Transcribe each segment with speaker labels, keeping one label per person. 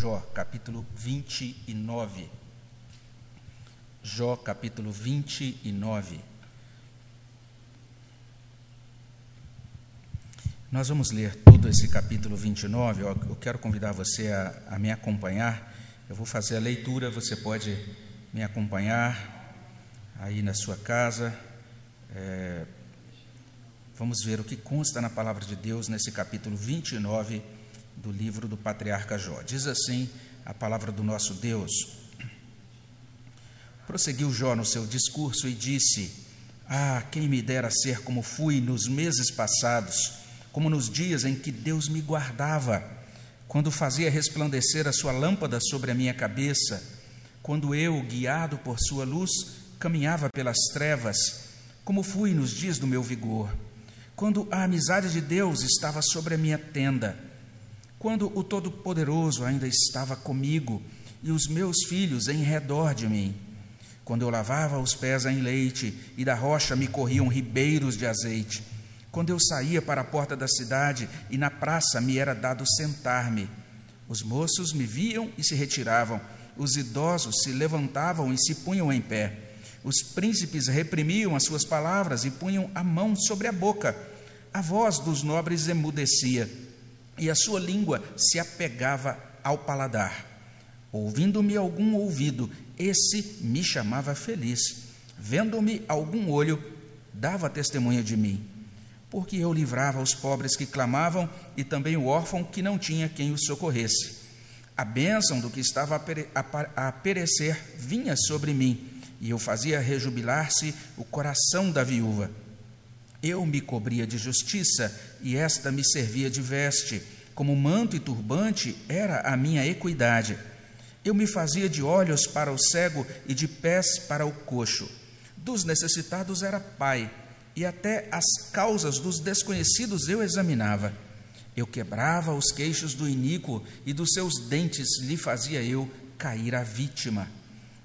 Speaker 1: Jó, capítulo 29. Jó, capítulo 29. Nós vamos ler todo esse capítulo 29. Eu quero convidar você a, a me acompanhar. Eu vou fazer a leitura, você pode me acompanhar aí na sua casa. É, vamos ver o que consta na palavra de Deus nesse capítulo 29 do livro do patriarca Jó. Diz assim a palavra do nosso Deus. Prosseguiu Jó no seu discurso e disse: Ah, quem me dera ser como fui nos meses passados como nos dias em que Deus me guardava, quando fazia resplandecer a sua lâmpada sobre a minha cabeça, quando eu, guiado por sua luz, caminhava pelas trevas, como fui nos dias do meu vigor, quando a amizade de Deus estava sobre a minha tenda, quando o Todo-Poderoso ainda estava comigo e os meus filhos em redor de mim, quando eu lavava os pés em leite e da rocha me corriam ribeiros de azeite, quando eu saía para a porta da cidade e na praça me era dado sentar-me, os moços me viam e se retiravam, os idosos se levantavam e se punham em pé, os príncipes reprimiam as suas palavras e punham a mão sobre a boca, a voz dos nobres emudecia e a sua língua se apegava ao paladar. Ouvindo-me algum ouvido, esse me chamava feliz. Vendo-me algum olho, dava testemunha de mim porque eu livrava os pobres que clamavam e também o órfão que não tinha quem o socorresse. A bênção do que estava a perecer vinha sobre mim, e eu fazia rejubilar-se o coração da viúva. Eu me cobria de justiça, e esta me servia de veste, como manto e turbante era a minha equidade. Eu me fazia de olhos para o cego e de pés para o coxo. Dos necessitados era pai, e até as causas dos desconhecidos eu examinava. Eu quebrava os queixos do iníquo e dos seus dentes lhe fazia eu cair a vítima.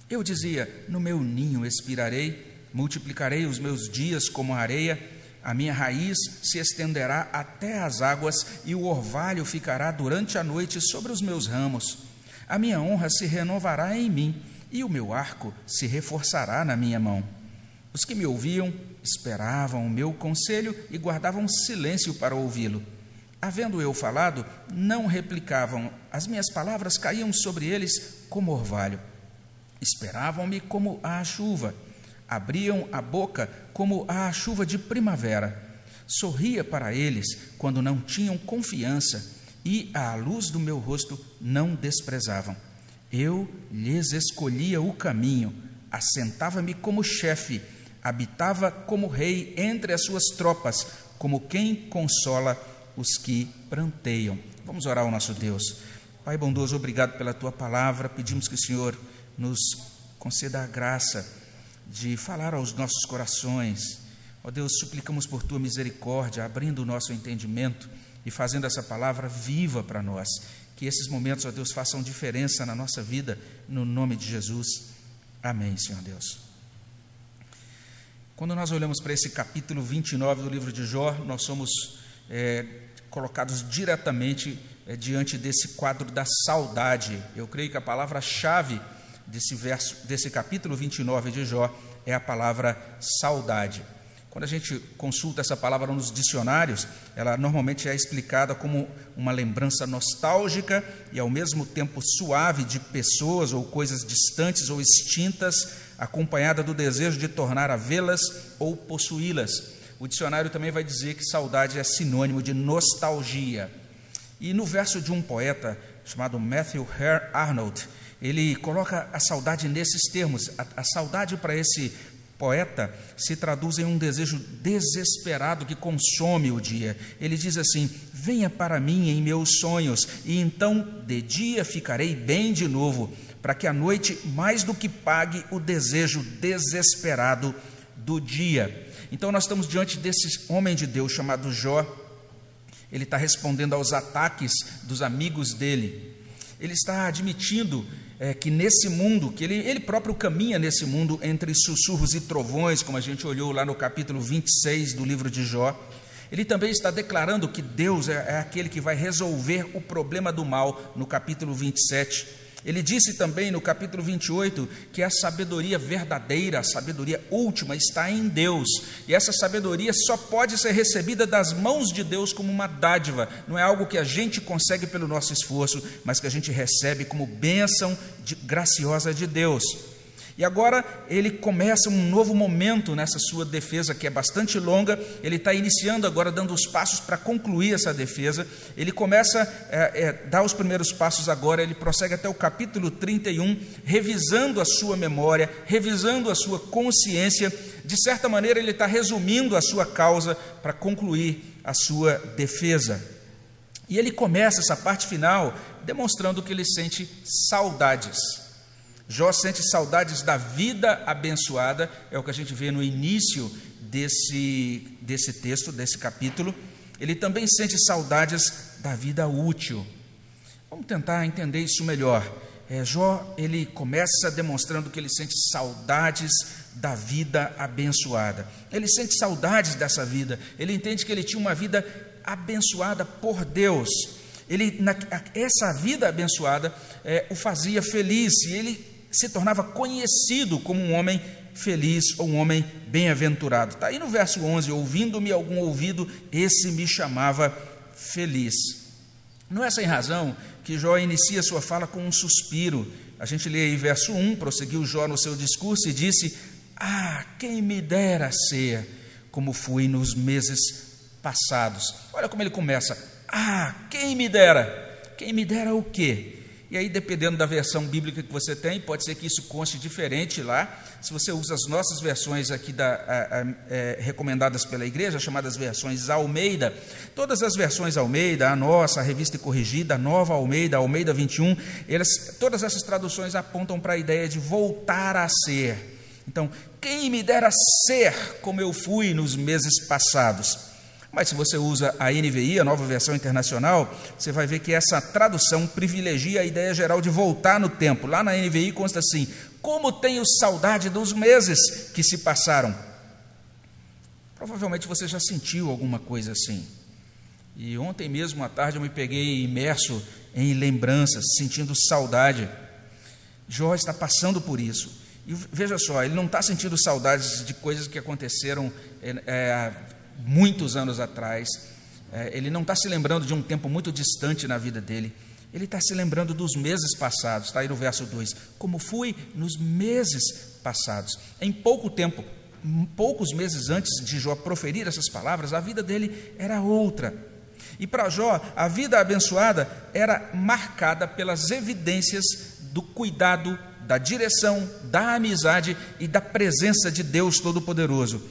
Speaker 1: Eu dizia: No meu ninho expirarei, multiplicarei os meus dias como a areia, a minha raiz se estenderá até as águas e o orvalho ficará durante a noite sobre os meus ramos. A minha honra se renovará em mim e o meu arco se reforçará na minha mão. Os que me ouviam esperavam o meu conselho e guardavam silêncio para ouvi-lo. Havendo eu falado, não replicavam, as minhas palavras caíam sobre eles como orvalho. Esperavam-me como a chuva, abriam a boca como a chuva de primavera. Sorria para eles quando não tinham confiança e à luz do meu rosto não desprezavam. Eu lhes escolhia o caminho, assentava-me como chefe habitava como rei entre as suas tropas, como quem consola os que pranteiam. Vamos orar ao nosso Deus. Pai bondoso, obrigado pela tua palavra. Pedimos que o Senhor nos conceda a graça de falar aos nossos corações. Ó Deus, suplicamos por tua misericórdia, abrindo o nosso entendimento e fazendo essa palavra viva para nós. Que esses momentos, ó Deus, façam diferença na nossa vida, no nome de Jesus. Amém, Senhor Deus. Quando nós olhamos para esse capítulo 29 do livro de Jó, nós somos é, colocados diretamente é, diante desse quadro da saudade. Eu creio que a palavra-chave desse verso, desse capítulo 29 de Jó é a palavra saudade. Quando a gente consulta essa palavra nos dicionários, ela normalmente é explicada como uma lembrança nostálgica e ao mesmo tempo suave de pessoas ou coisas distantes ou extintas acompanhada do desejo de tornar a vê-las ou possuí-las. O dicionário também vai dizer que saudade é sinônimo de nostalgia. E no verso de um poeta chamado Matthew Hare Arnold, ele coloca a saudade nesses termos. A, a saudade para esse poeta se traduz em um desejo desesperado que consome o dia. Ele diz assim: Venha para mim em meus sonhos, e então de dia ficarei bem de novo para que a noite mais do que pague o desejo desesperado do dia. Então nós estamos diante desse homem de Deus chamado Jó. Ele está respondendo aos ataques dos amigos dele. Ele está admitindo é, que nesse mundo, que ele, ele próprio caminha nesse mundo entre sussurros e trovões, como a gente olhou lá no capítulo 26 do livro de Jó. Ele também está declarando que Deus é, é aquele que vai resolver o problema do mal, no capítulo 27. Ele disse também no capítulo 28 que a sabedoria verdadeira, a sabedoria última, está em Deus. E essa sabedoria só pode ser recebida das mãos de Deus como uma dádiva. Não é algo que a gente consegue pelo nosso esforço, mas que a gente recebe como bênção de, graciosa de Deus. E agora ele começa um novo momento nessa sua defesa, que é bastante longa. Ele está iniciando agora, dando os passos para concluir essa defesa. Ele começa a é, é, dar os primeiros passos agora, ele prossegue até o capítulo 31, revisando a sua memória, revisando a sua consciência. De certa maneira, ele está resumindo a sua causa para concluir a sua defesa. E ele começa essa parte final demonstrando que ele sente saudades Jó sente saudades da vida abençoada, é o que a gente vê no início desse, desse texto, desse capítulo. Ele também sente saudades da vida útil. Vamos tentar entender isso melhor. É, Jó, ele começa demonstrando que ele sente saudades da vida abençoada. Ele sente saudades dessa vida. Ele entende que ele tinha uma vida abençoada por Deus. Ele, na, essa vida abençoada é, o fazia feliz e ele se tornava conhecido como um homem feliz ou um homem bem-aventurado. Está aí no verso 11: Ouvindo-me algum ouvido, esse me chamava feliz. Não é sem razão que Jó inicia sua fala com um suspiro. A gente lê aí verso 1, prosseguiu Jó no seu discurso e disse: Ah, quem me dera ser como fui nos meses passados. Olha como ele começa: Ah, quem me dera. Quem me dera o quê? E aí, dependendo da versão bíblica que você tem, pode ser que isso conste diferente lá. Se você usa as nossas versões aqui da, a, a, é, recomendadas pela igreja, chamadas versões Almeida, todas as versões Almeida, a nossa, a revista corrigida, a nova Almeida, Almeida 21, elas, todas essas traduções apontam para a ideia de voltar a ser. Então, quem me dera ser como eu fui nos meses passados? Mas se você usa a NVI, a nova versão internacional, você vai ver que essa tradução privilegia a ideia geral de voltar no tempo. Lá na NVI consta assim: Como tenho saudade dos meses que se passaram. Provavelmente você já sentiu alguma coisa assim. E ontem mesmo à tarde eu me peguei imerso em lembranças, sentindo saudade. Jó está passando por isso. E veja só, ele não está sentindo saudades de coisas que aconteceram é, muitos anos atrás. É, ele não está se lembrando de um tempo muito distante na vida dele. Ele está se lembrando dos meses passados. Está aí no verso 2. Como fui nos meses passados. Em pouco tempo, poucos meses antes de Jó proferir essas palavras, a vida dele era outra. E para Jó, a vida abençoada era marcada pelas evidências do cuidado, da direção, da amizade e da presença de Deus Todo-Poderoso.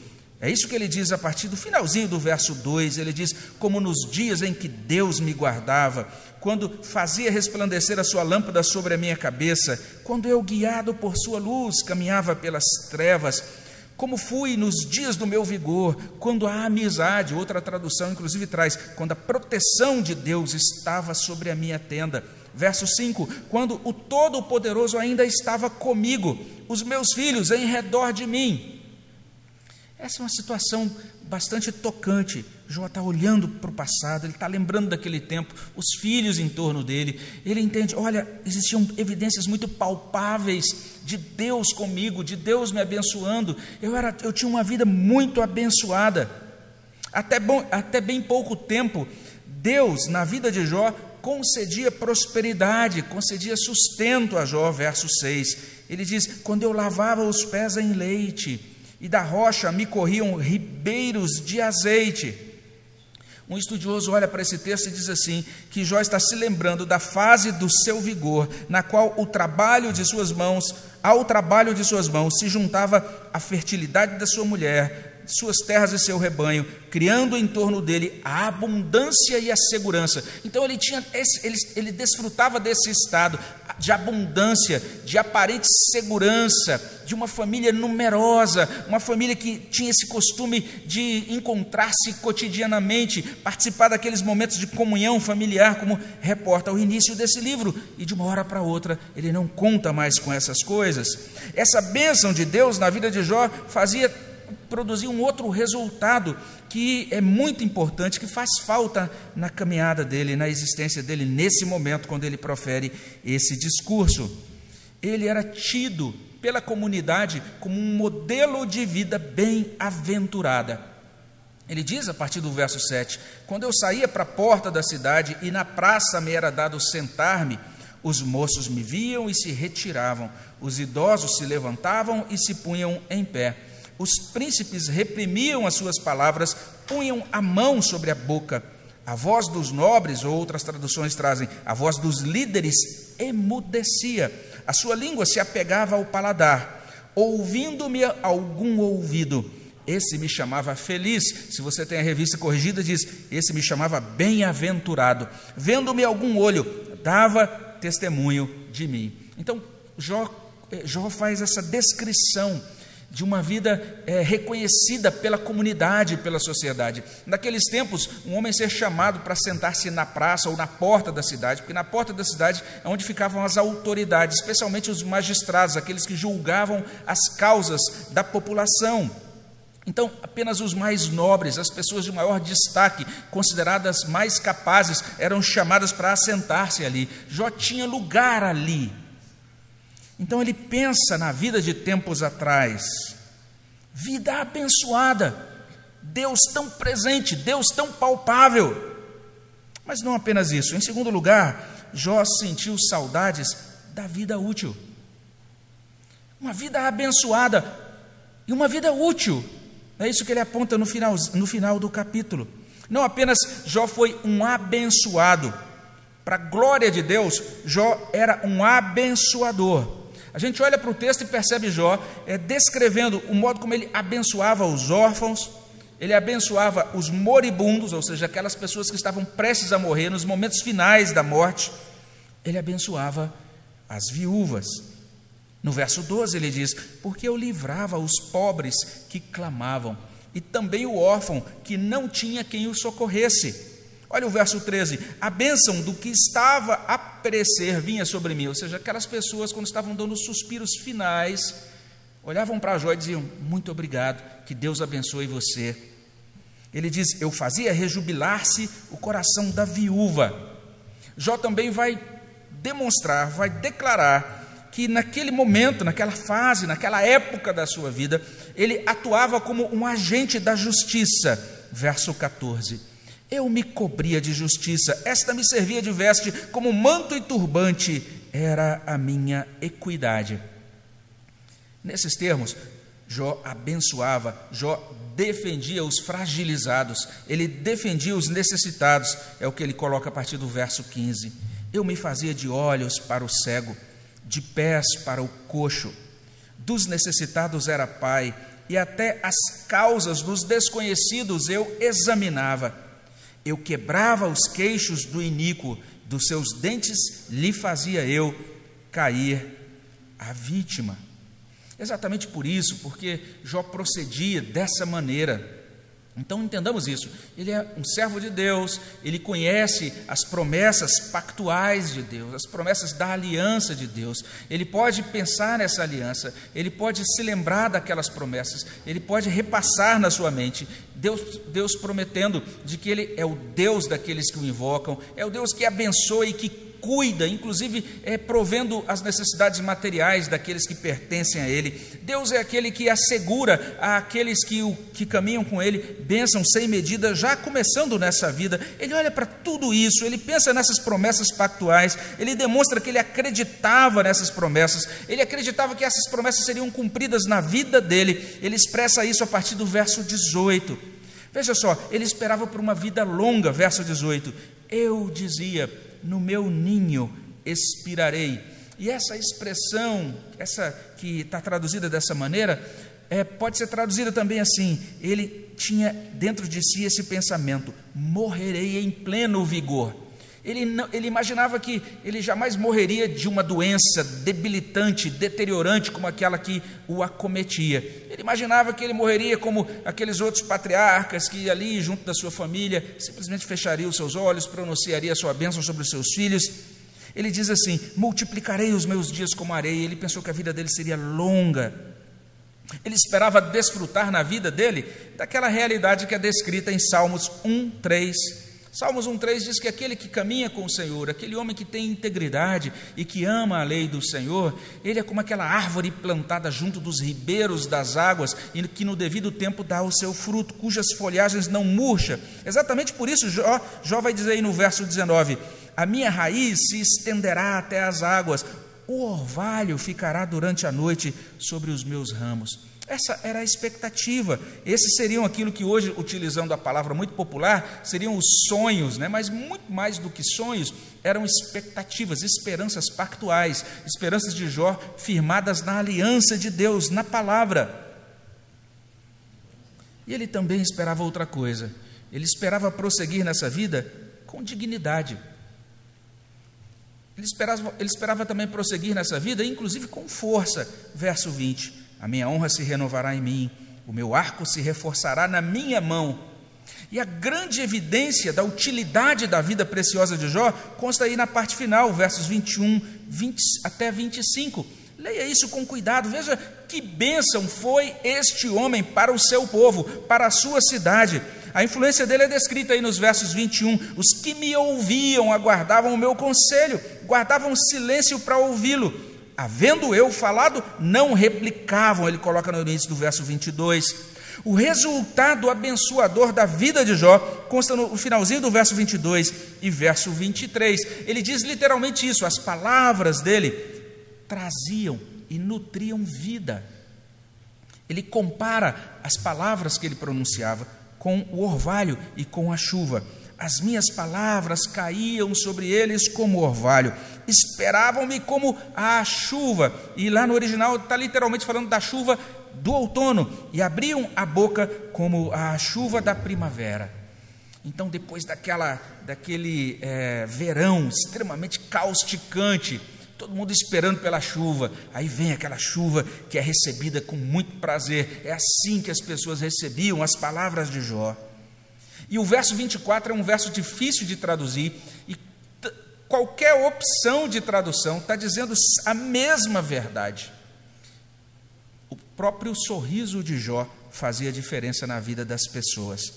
Speaker 1: É isso que ele diz a partir do finalzinho do verso 2. Ele diz: Como nos dias em que Deus me guardava, quando fazia resplandecer a sua lâmpada sobre a minha cabeça, quando eu, guiado por sua luz, caminhava pelas trevas, como fui nos dias do meu vigor, quando a amizade, outra tradução inclusive traz, quando a proteção de Deus estava sobre a minha tenda. Verso 5: Quando o Todo-Poderoso ainda estava comigo, os meus filhos em redor de mim essa é uma situação bastante tocante. Jó está olhando para o passado, ele está lembrando daquele tempo, os filhos em torno dele. Ele entende: olha, existiam evidências muito palpáveis de Deus comigo, de Deus me abençoando. Eu, era, eu tinha uma vida muito abençoada. Até, bom, até bem pouco tempo, Deus, na vida de Jó, concedia prosperidade, concedia sustento a Jó, verso 6. Ele diz: quando eu lavava os pés em leite e da rocha me corriam ribeiros de azeite. Um estudioso olha para esse texto e diz assim: que Jó está se lembrando da fase do seu vigor, na qual o trabalho de suas mãos, ao trabalho de suas mãos, se juntava a fertilidade da sua mulher, suas terras e seu rebanho, criando em torno dele a abundância e a segurança. Então ele tinha esse, ele, ele desfrutava desse estado, de abundância, de aparente segurança, de uma família numerosa, uma família que tinha esse costume de encontrar-se cotidianamente, participar daqueles momentos de comunhão familiar, como reporta o início desse livro, e de uma hora para outra ele não conta mais com essas coisas. Essa bênção de Deus na vida de Jó fazia produzir um outro resultado que é muito importante, que faz falta na caminhada dele, na existência dele, nesse momento, quando ele profere esse discurso. Ele era tido pela comunidade como um modelo de vida bem-aventurada. Ele diz a partir do verso 7: Quando eu saía para a porta da cidade e na praça me era dado sentar-me, os moços me viam e se retiravam, os idosos se levantavam e se punham em pé. Os príncipes reprimiam as suas palavras, punham a mão sobre a boca. A voz dos nobres, ou outras traduções trazem, a voz dos líderes emudecia. A sua língua se apegava ao paladar. Ouvindo-me algum ouvido, esse me chamava feliz. Se você tem a revista corrigida, diz: esse me chamava bem-aventurado. Vendo-me algum olho, dava testemunho de mim. Então, Jó, eh, Jó faz essa descrição de uma vida é, reconhecida pela comunidade, pela sociedade. Naqueles tempos, um homem ser chamado para sentar-se na praça ou na porta da cidade, porque na porta da cidade é onde ficavam as autoridades, especialmente os magistrados, aqueles que julgavam as causas da população. Então, apenas os mais nobres, as pessoas de maior destaque, consideradas mais capazes, eram chamadas para assentar-se ali. Jó tinha lugar ali. Então ele pensa na vida de tempos atrás, vida abençoada, Deus tão presente, Deus tão palpável. Mas não apenas isso, em segundo lugar, Jó sentiu saudades da vida útil. Uma vida abençoada e uma vida útil. É isso que ele aponta no final, no final do capítulo. Não apenas Jó foi um abençoado, para a glória de Deus, Jó era um abençoador. A gente olha para o texto e percebe Jó é, descrevendo o modo como ele abençoava os órfãos, ele abençoava os moribundos, ou seja, aquelas pessoas que estavam prestes a morrer, nos momentos finais da morte, ele abençoava as viúvas. No verso 12 ele diz: Porque eu livrava os pobres que clamavam, e também o órfão que não tinha quem o socorresse. Olha o verso 13: a bênção do que estava a perecer vinha sobre mim, ou seja, aquelas pessoas, quando estavam dando os suspiros finais, olhavam para Jó e diziam: Muito obrigado, que Deus abençoe você. Ele diz: Eu fazia rejubilar-se o coração da viúva. Jó também vai demonstrar, vai declarar que naquele momento, naquela fase, naquela época da sua vida, ele atuava como um agente da justiça. Verso 14 eu me cobria de justiça, esta me servia de veste, como manto e turbante era a minha equidade. Nesses termos, Jó abençoava, Jó defendia os fragilizados, ele defendia os necessitados, é o que ele coloca a partir do verso 15. Eu me fazia de olhos para o cego, de pés para o coxo, dos necessitados era pai, e até as causas dos desconhecidos eu examinava. Eu quebrava os queixos do iníquo, dos seus dentes lhe fazia eu cair a vítima. Exatamente por isso, porque Jó procedia dessa maneira. Então entendamos isso. Ele é um servo de Deus, ele conhece as promessas pactuais de Deus, as promessas da aliança de Deus. Ele pode pensar nessa aliança, ele pode se lembrar daquelas promessas, ele pode repassar na sua mente. Deus, Deus prometendo de que ele é o Deus daqueles que o invocam, é o Deus que abençoa e que cuida, inclusive é, provendo as necessidades materiais daqueles que pertencem a Ele. Deus é aquele que assegura àqueles que, o, que caminham com Ele bênção sem medida, já começando nessa vida. Ele olha para tudo isso, ele pensa nessas promessas pactuais, ele demonstra que ele acreditava nessas promessas, ele acreditava que essas promessas seriam cumpridas na vida dele. Ele expressa isso a partir do verso 18. Veja só, ele esperava por uma vida longa, verso 18. Eu dizia, no meu ninho expirarei. E essa expressão, essa que está traduzida dessa maneira, é, pode ser traduzida também assim: ele tinha dentro de si esse pensamento: morrerei em pleno vigor. Ele, não, ele imaginava que ele jamais morreria de uma doença debilitante, deteriorante, como aquela que o acometia. Ele imaginava que ele morreria como aqueles outros patriarcas que ali, junto da sua família, simplesmente fecharia os seus olhos, pronunciaria a sua bênção sobre os seus filhos. Ele diz assim: multiplicarei os meus dias como areia. Ele pensou que a vida dele seria longa. Ele esperava desfrutar na vida dele daquela realidade que é descrita em Salmos 1, 3. Salmos 1,3 diz que aquele que caminha com o Senhor, aquele homem que tem integridade e que ama a lei do Senhor, ele é como aquela árvore plantada junto dos ribeiros das águas e que no devido tempo dá o seu fruto, cujas folhagens não murcha. Exatamente por isso, Jó, Jó vai dizer aí no verso 19: A minha raiz se estenderá até as águas, o orvalho ficará durante a noite sobre os meus ramos. Essa era a expectativa. Esses seriam aquilo que hoje, utilizando a palavra muito popular, seriam os sonhos, né? mas muito mais do que sonhos, eram expectativas, esperanças pactuais, esperanças de Jó firmadas na aliança de Deus, na palavra. E ele também esperava outra coisa. Ele esperava prosseguir nessa vida com dignidade. Ele esperava, ele esperava também prosseguir nessa vida, inclusive com força. Verso 20: A minha honra se renovará em mim, o meu arco se reforçará na minha mão. E a grande evidência da utilidade da vida preciosa de Jó consta aí na parte final, versos 21 20, até 25. Leia isso com cuidado, veja que bênção foi este homem para o seu povo, para a sua cidade. A influência dele é descrita aí nos versos 21. Os que me ouviam aguardavam o meu conselho, guardavam silêncio para ouvi-lo. Havendo eu falado, não replicavam. Ele coloca no início do verso 22. O resultado abençoador da vida de Jó consta no finalzinho do verso 22 e verso 23. Ele diz literalmente isso: as palavras dele traziam e nutriam vida. Ele compara as palavras que ele pronunciava com o orvalho e com a chuva. As minhas palavras caíam sobre eles como orvalho, esperavam-me como a chuva. E lá no original está literalmente falando da chuva do outono, e abriam a boca como a chuva da primavera. Então, depois daquela, daquele é, verão extremamente causticante, todo mundo esperando pela chuva. Aí vem aquela chuva que é recebida com muito prazer. É assim que as pessoas recebiam as palavras de Jó. E o verso 24 é um verso difícil de traduzir, e qualquer opção de tradução está dizendo a mesma verdade. O próprio sorriso de Jó fazia diferença na vida das pessoas.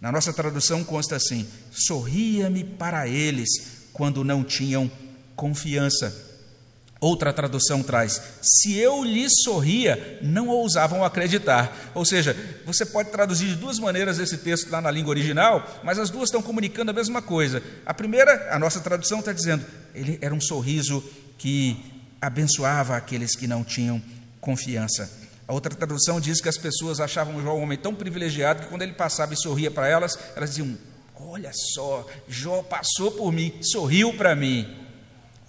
Speaker 1: Na nossa tradução consta assim: sorria-me para eles quando não tinham confiança. Outra tradução traz: se eu lhes sorria, não ousavam acreditar. Ou seja, você pode traduzir de duas maneiras esse texto lá na língua original, mas as duas estão comunicando a mesma coisa. A primeira, a nossa tradução está dizendo, ele era um sorriso que abençoava aqueles que não tinham confiança. A outra tradução diz que as pessoas achavam Jó um homem tão privilegiado que quando ele passava e sorria para elas, elas diziam: Olha só, Jó passou por mim, sorriu para mim.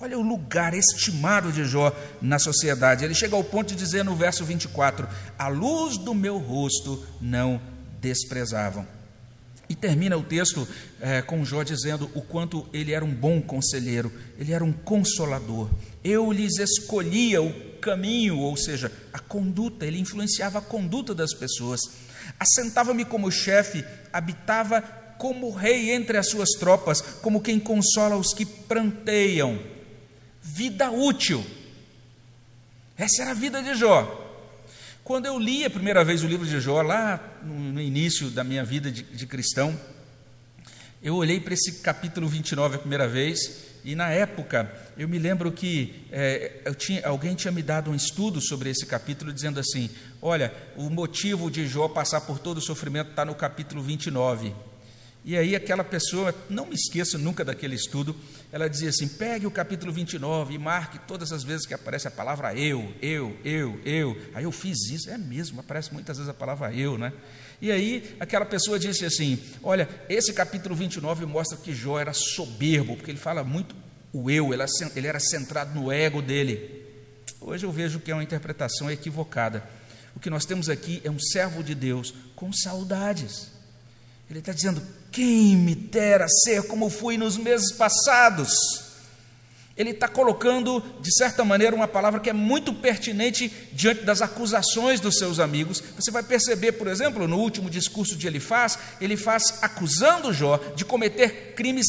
Speaker 1: Olha o lugar estimado de Jó na sociedade. Ele chega ao ponto de dizer no verso 24: A luz do meu rosto não desprezavam. E termina o texto é, com Jó dizendo o quanto ele era um bom conselheiro, ele era um consolador. Eu lhes escolhia o caminho, ou seja, a conduta, ele influenciava a conduta das pessoas. Assentava-me como chefe, habitava como rei entre as suas tropas, como quem consola os que pranteiam vida útil. Essa era a vida de Jó. Quando eu li a primeira vez o livro de Jó, lá no, início da minha vida de, de cristão, eu olhei para esse capítulo 29 a primeira vez, e na época eu me lembro que é, tinha, alguém tinha me dado um estudo sobre esse capítulo, dizendo assim: olha, o motivo de Jó passar por todo o sofrimento está no capítulo 29. E aí aquela pessoa, não me esqueço nunca daquele estudo, ela dizia assim: pegue o capítulo 29 e marque todas as vezes que aparece a palavra eu, eu, eu, eu. Aí eu fiz isso, é mesmo, aparece muitas vezes a palavra eu, né? E aí aquela pessoa disse assim: olha, esse capítulo 29 mostra que Jó era soberbo, porque ele fala muito o eu, ele era centrado no ego dele. Hoje eu vejo que é uma interpretação equivocada. O que nós temos aqui é um servo de Deus com saudades. Ele está dizendo: quem me dera ser como fui nos meses passados. Ele está colocando, de certa maneira, uma palavra que é muito pertinente diante das acusações dos seus amigos. Você vai perceber, por exemplo, no último discurso de Elifaz, ele faz acusando Jó de cometer crimes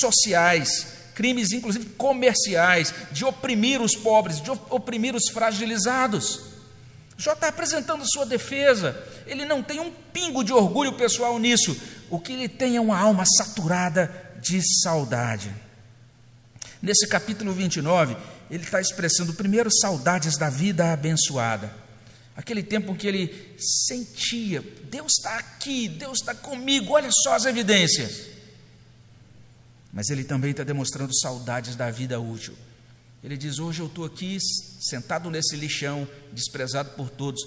Speaker 1: sociais, crimes inclusive comerciais, de oprimir os pobres, de oprimir os fragilizados. Jó está apresentando sua defesa, ele não tem um pingo de orgulho pessoal nisso, o que ele tem é uma alma saturada de saudade. Nesse capítulo 29, ele está expressando primeiro saudades da vida abençoada, aquele tempo em que ele sentia: Deus está aqui, Deus está comigo, olha só as evidências. Mas ele também está demonstrando saudades da vida útil ele diz: Hoje eu estou aqui sentado nesse lixão, desprezado por todos,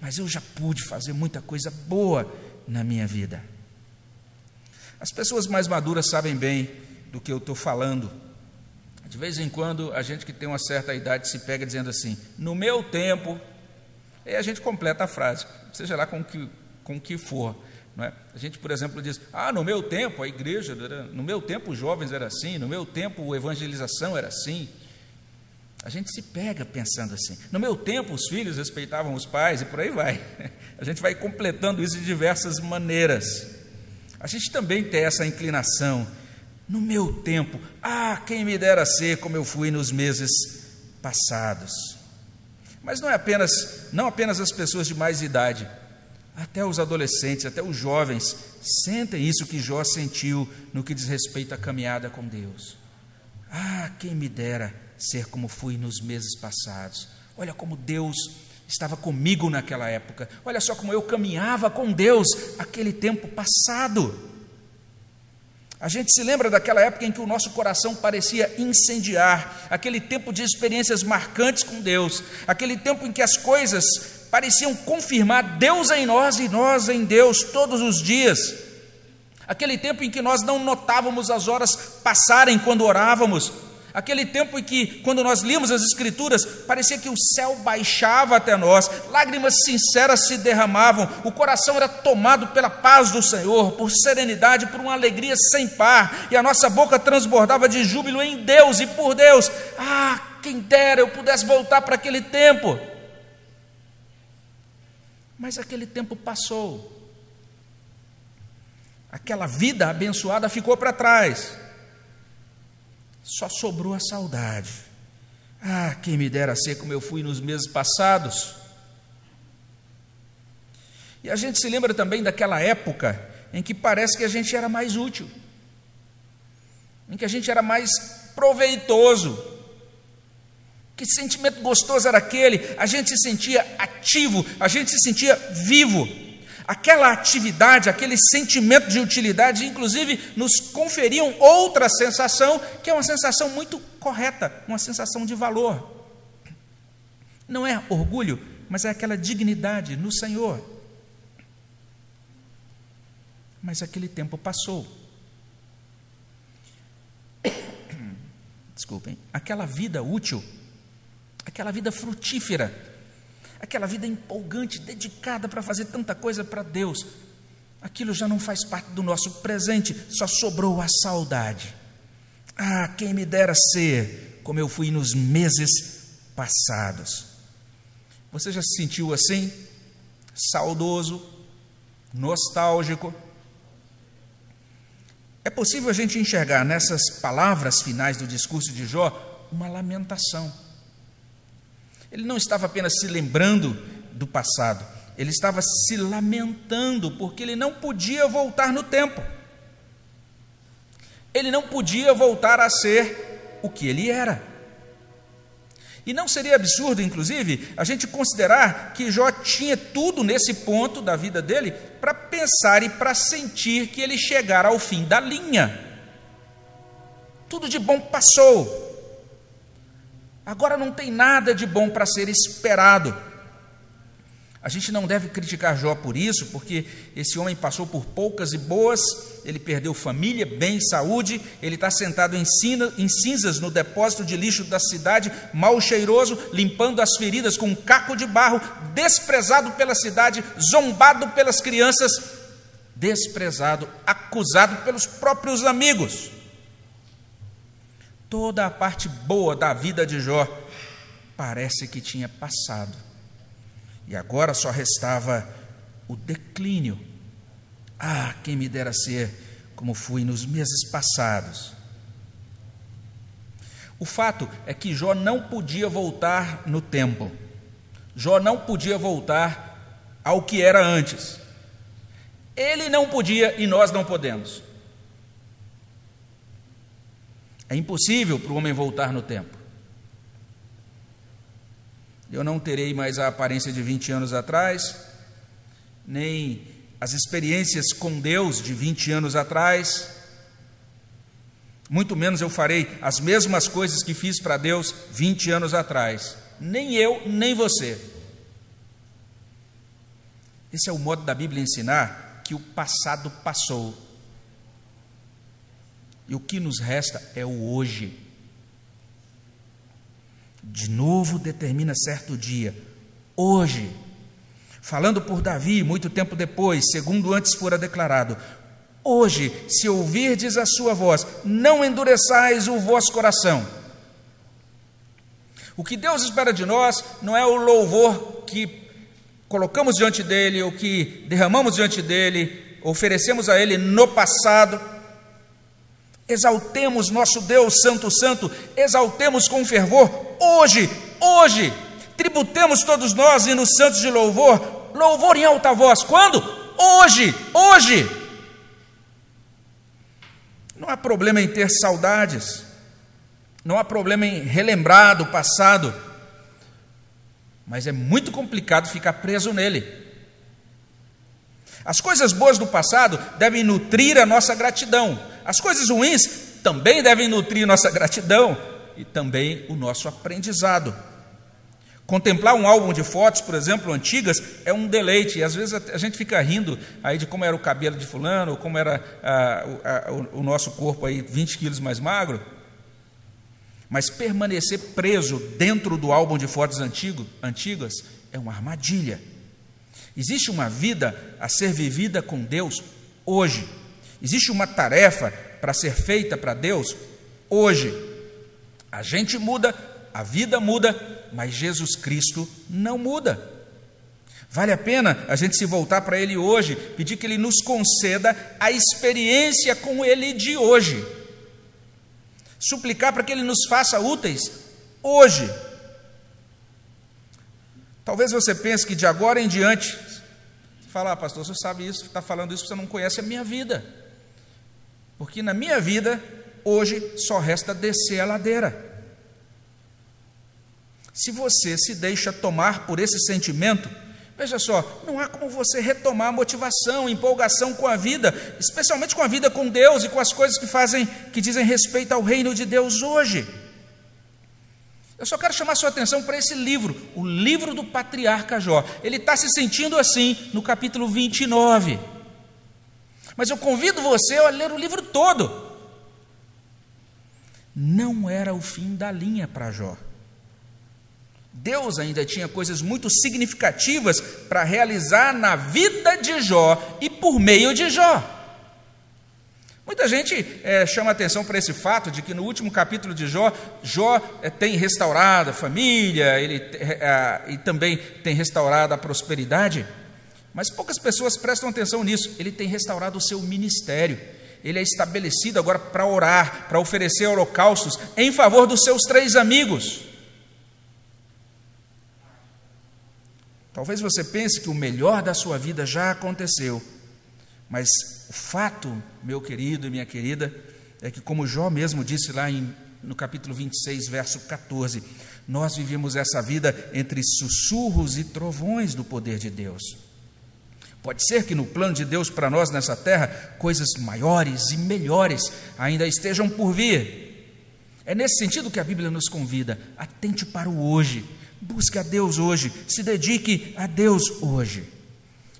Speaker 1: mas eu já pude fazer muita coisa boa na minha vida. As pessoas mais maduras sabem bem do que eu estou falando. De vez em quando, a gente que tem uma certa idade se pega dizendo assim: No meu tempo. E a gente completa a frase, seja lá com o que, com que for. É? A gente, por exemplo, diz: Ah, no meu tempo a igreja, era, no meu tempo os jovens era assim, no meu tempo a evangelização era assim. A gente se pega pensando assim. No meu tempo, os filhos respeitavam os pais e por aí vai. A gente vai completando isso de diversas maneiras. A gente também tem essa inclinação. No meu tempo, ah, quem me dera ser como eu fui nos meses passados. Mas não é apenas, não apenas as pessoas de mais idade, até os adolescentes, até os jovens sentem isso que Jó sentiu no que diz respeito à caminhada com Deus. Ah, quem me dera ser como fui nos meses passados. Olha como Deus estava comigo naquela época. Olha só como eu caminhava com Deus aquele tempo passado. A gente se lembra daquela época em que o nosso coração parecia incendiar, aquele tempo de experiências marcantes com Deus, aquele tempo em que as coisas pareciam confirmar Deus em nós e nós em Deus todos os dias. Aquele tempo em que nós não notávamos as horas passarem quando orávamos, Aquele tempo em que, quando nós líamos as Escrituras, parecia que o céu baixava até nós, lágrimas sinceras se derramavam, o coração era tomado pela paz do Senhor, por serenidade, por uma alegria sem par, e a nossa boca transbordava de júbilo em Deus e por Deus. Ah, quem dera eu pudesse voltar para aquele tempo. Mas aquele tempo passou, aquela vida abençoada ficou para trás só sobrou a saudade. Ah, quem me dera ser como eu fui nos meses passados. E a gente se lembra também daquela época em que parece que a gente era mais útil, em que a gente era mais proveitoso. Que sentimento gostoso era aquele? A gente se sentia ativo, a gente se sentia vivo aquela atividade, aquele sentimento de utilidade, inclusive nos conferiam outra sensação, que é uma sensação muito correta, uma sensação de valor. Não é orgulho, mas é aquela dignidade no Senhor. Mas aquele tempo passou. Desculpem, aquela vida útil, aquela vida frutífera, aquela vida empolgante, dedicada para fazer tanta coisa para Deus, aquilo já não faz parte do nosso presente, só sobrou a saudade. Ah, quem me dera ser como eu fui nos meses passados. Você já se sentiu assim? Saudoso, nostálgico? É possível a gente enxergar nessas palavras finais do discurso de Jó uma lamentação ele não estava apenas se lembrando do passado, ele estava se lamentando porque ele não podia voltar no tempo. Ele não podia voltar a ser o que ele era. E não seria absurdo, inclusive, a gente considerar que Jó tinha tudo nesse ponto da vida dele para pensar e para sentir que ele chegara ao fim da linha. Tudo de bom passou. Agora não tem nada de bom para ser esperado. A gente não deve criticar Jó por isso, porque esse homem passou por poucas e boas, ele perdeu família, bem, saúde, ele está sentado em, em cinzas no depósito de lixo da cidade, mal cheiroso, limpando as feridas com um caco de barro, desprezado pela cidade, zombado pelas crianças, desprezado, acusado pelos próprios amigos toda a parte boa da vida de Jó parece que tinha passado. E agora só restava o declínio. Ah, quem me dera ser como fui nos meses passados. O fato é que Jó não podia voltar no tempo. Jó não podia voltar ao que era antes. Ele não podia e nós não podemos. É impossível para o homem voltar no tempo. Eu não terei mais a aparência de 20 anos atrás, nem as experiências com Deus de 20 anos atrás, muito menos eu farei as mesmas coisas que fiz para Deus 20 anos atrás. Nem eu, nem você. Esse é o modo da Bíblia ensinar que o passado passou. E o que nos resta é o hoje. De novo determina certo dia, hoje. Falando por Davi, muito tempo depois, segundo antes fora declarado: Hoje, se ouvirdes a sua voz, não endureçais o vosso coração. O que Deus espera de nós não é o louvor que colocamos diante dele, o que derramamos diante dele, oferecemos a ele no passado. Exaltemos nosso Deus Santo Santo, exaltemos com fervor hoje, hoje. Tributemos todos nós e nos santos de louvor, louvor em alta voz. Quando? Hoje, hoje. Não há problema em ter saudades, não há problema em relembrar do passado, mas é muito complicado ficar preso nele. As coisas boas do passado devem nutrir a nossa gratidão, as coisas ruins também devem nutrir nossa gratidão e também o nosso aprendizado. Contemplar um álbum de fotos, por exemplo, antigas, é um deleite. E às vezes a gente fica rindo aí de como era o cabelo de fulano, ou como era a, a, o, o nosso corpo aí 20 quilos mais magro. Mas permanecer preso dentro do álbum de fotos antigo, antigas é uma armadilha. Existe uma vida a ser vivida com Deus hoje. Existe uma tarefa para ser feita para Deus hoje. A gente muda, a vida muda, mas Jesus Cristo não muda. Vale a pena a gente se voltar para Ele hoje, pedir que Ele nos conceda a experiência com Ele de hoje. Suplicar para que Ele nos faça úteis hoje. Talvez você pense que de agora em diante, falar, ah, pastor, você sabe isso, está falando isso, você não conhece a minha vida. Porque na minha vida, hoje, só resta descer a ladeira. Se você se deixa tomar por esse sentimento, veja só, não há como você retomar a motivação, a empolgação com a vida, especialmente com a vida com Deus e com as coisas que fazem, que dizem respeito ao reino de Deus hoje. Eu só quero chamar sua atenção para esse livro, o livro do patriarca Jó. Ele está se sentindo assim no capítulo 29. Mas eu convido você a ler o livro todo. Não era o fim da linha para Jó. Deus ainda tinha coisas muito significativas para realizar na vida de Jó e por meio de Jó. Muita gente é, chama atenção para esse fato de que no último capítulo de Jó, Jó é, tem restaurado a família, ele é, e também tem restaurado a prosperidade, mas poucas pessoas prestam atenção nisso. Ele tem restaurado o seu ministério, ele é estabelecido agora para orar, para oferecer holocaustos em favor dos seus três amigos. Talvez você pense que o melhor da sua vida já aconteceu, mas o fato, meu querido e minha querida, é que, como Jó mesmo disse lá em, no capítulo 26, verso 14, nós vivemos essa vida entre sussurros e trovões do poder de Deus. Pode ser que no plano de Deus para nós nessa terra, coisas maiores e melhores ainda estejam por vir. É nesse sentido que a Bíblia nos convida: atente para o hoje, Busque a Deus hoje, se dedique a Deus hoje.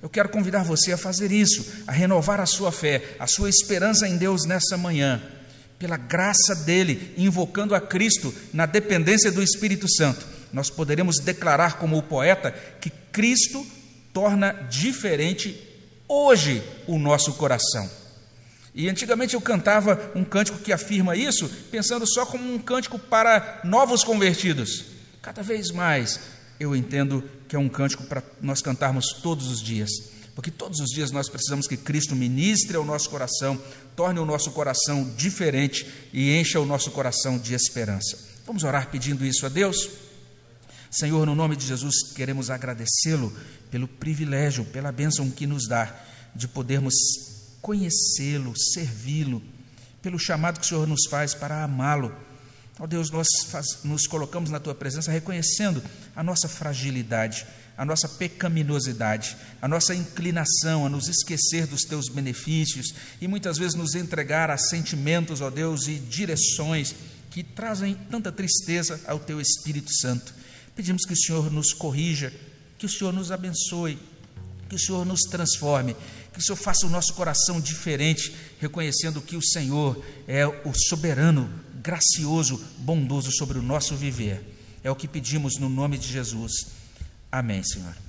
Speaker 1: Eu quero convidar você a fazer isso, a renovar a sua fé, a sua esperança em Deus nessa manhã, pela graça dele, invocando a Cristo na dependência do Espírito Santo. Nós poderemos declarar, como o poeta, que Cristo torna diferente hoje o nosso coração. E antigamente eu cantava um cântico que afirma isso, pensando só como um cântico para novos convertidos. Cada vez mais eu entendo que é um cântico para nós cantarmos todos os dias, porque todos os dias nós precisamos que Cristo ministre ao nosso coração, torne o nosso coração diferente e encha o nosso coração de esperança. Vamos orar pedindo isso a Deus? Senhor, no nome de Jesus, queremos agradecê-lo pelo privilégio, pela bênção que nos dá de podermos conhecê-lo, servi-lo, pelo chamado que o Senhor nos faz para amá-lo. Ó Deus, nós faz, nos colocamos na tua presença reconhecendo a nossa fragilidade, a nossa pecaminosidade, a nossa inclinação a nos esquecer dos teus benefícios e muitas vezes nos entregar a sentimentos, ó Deus, e direções que trazem tanta tristeza ao teu Espírito Santo. Pedimos que o Senhor nos corrija, que o Senhor nos abençoe, que o Senhor nos transforme, que o Senhor faça o nosso coração diferente, reconhecendo que o Senhor é o soberano, gracioso, bondoso sobre o nosso viver. É o que pedimos no nome de Jesus. Amém, Senhor.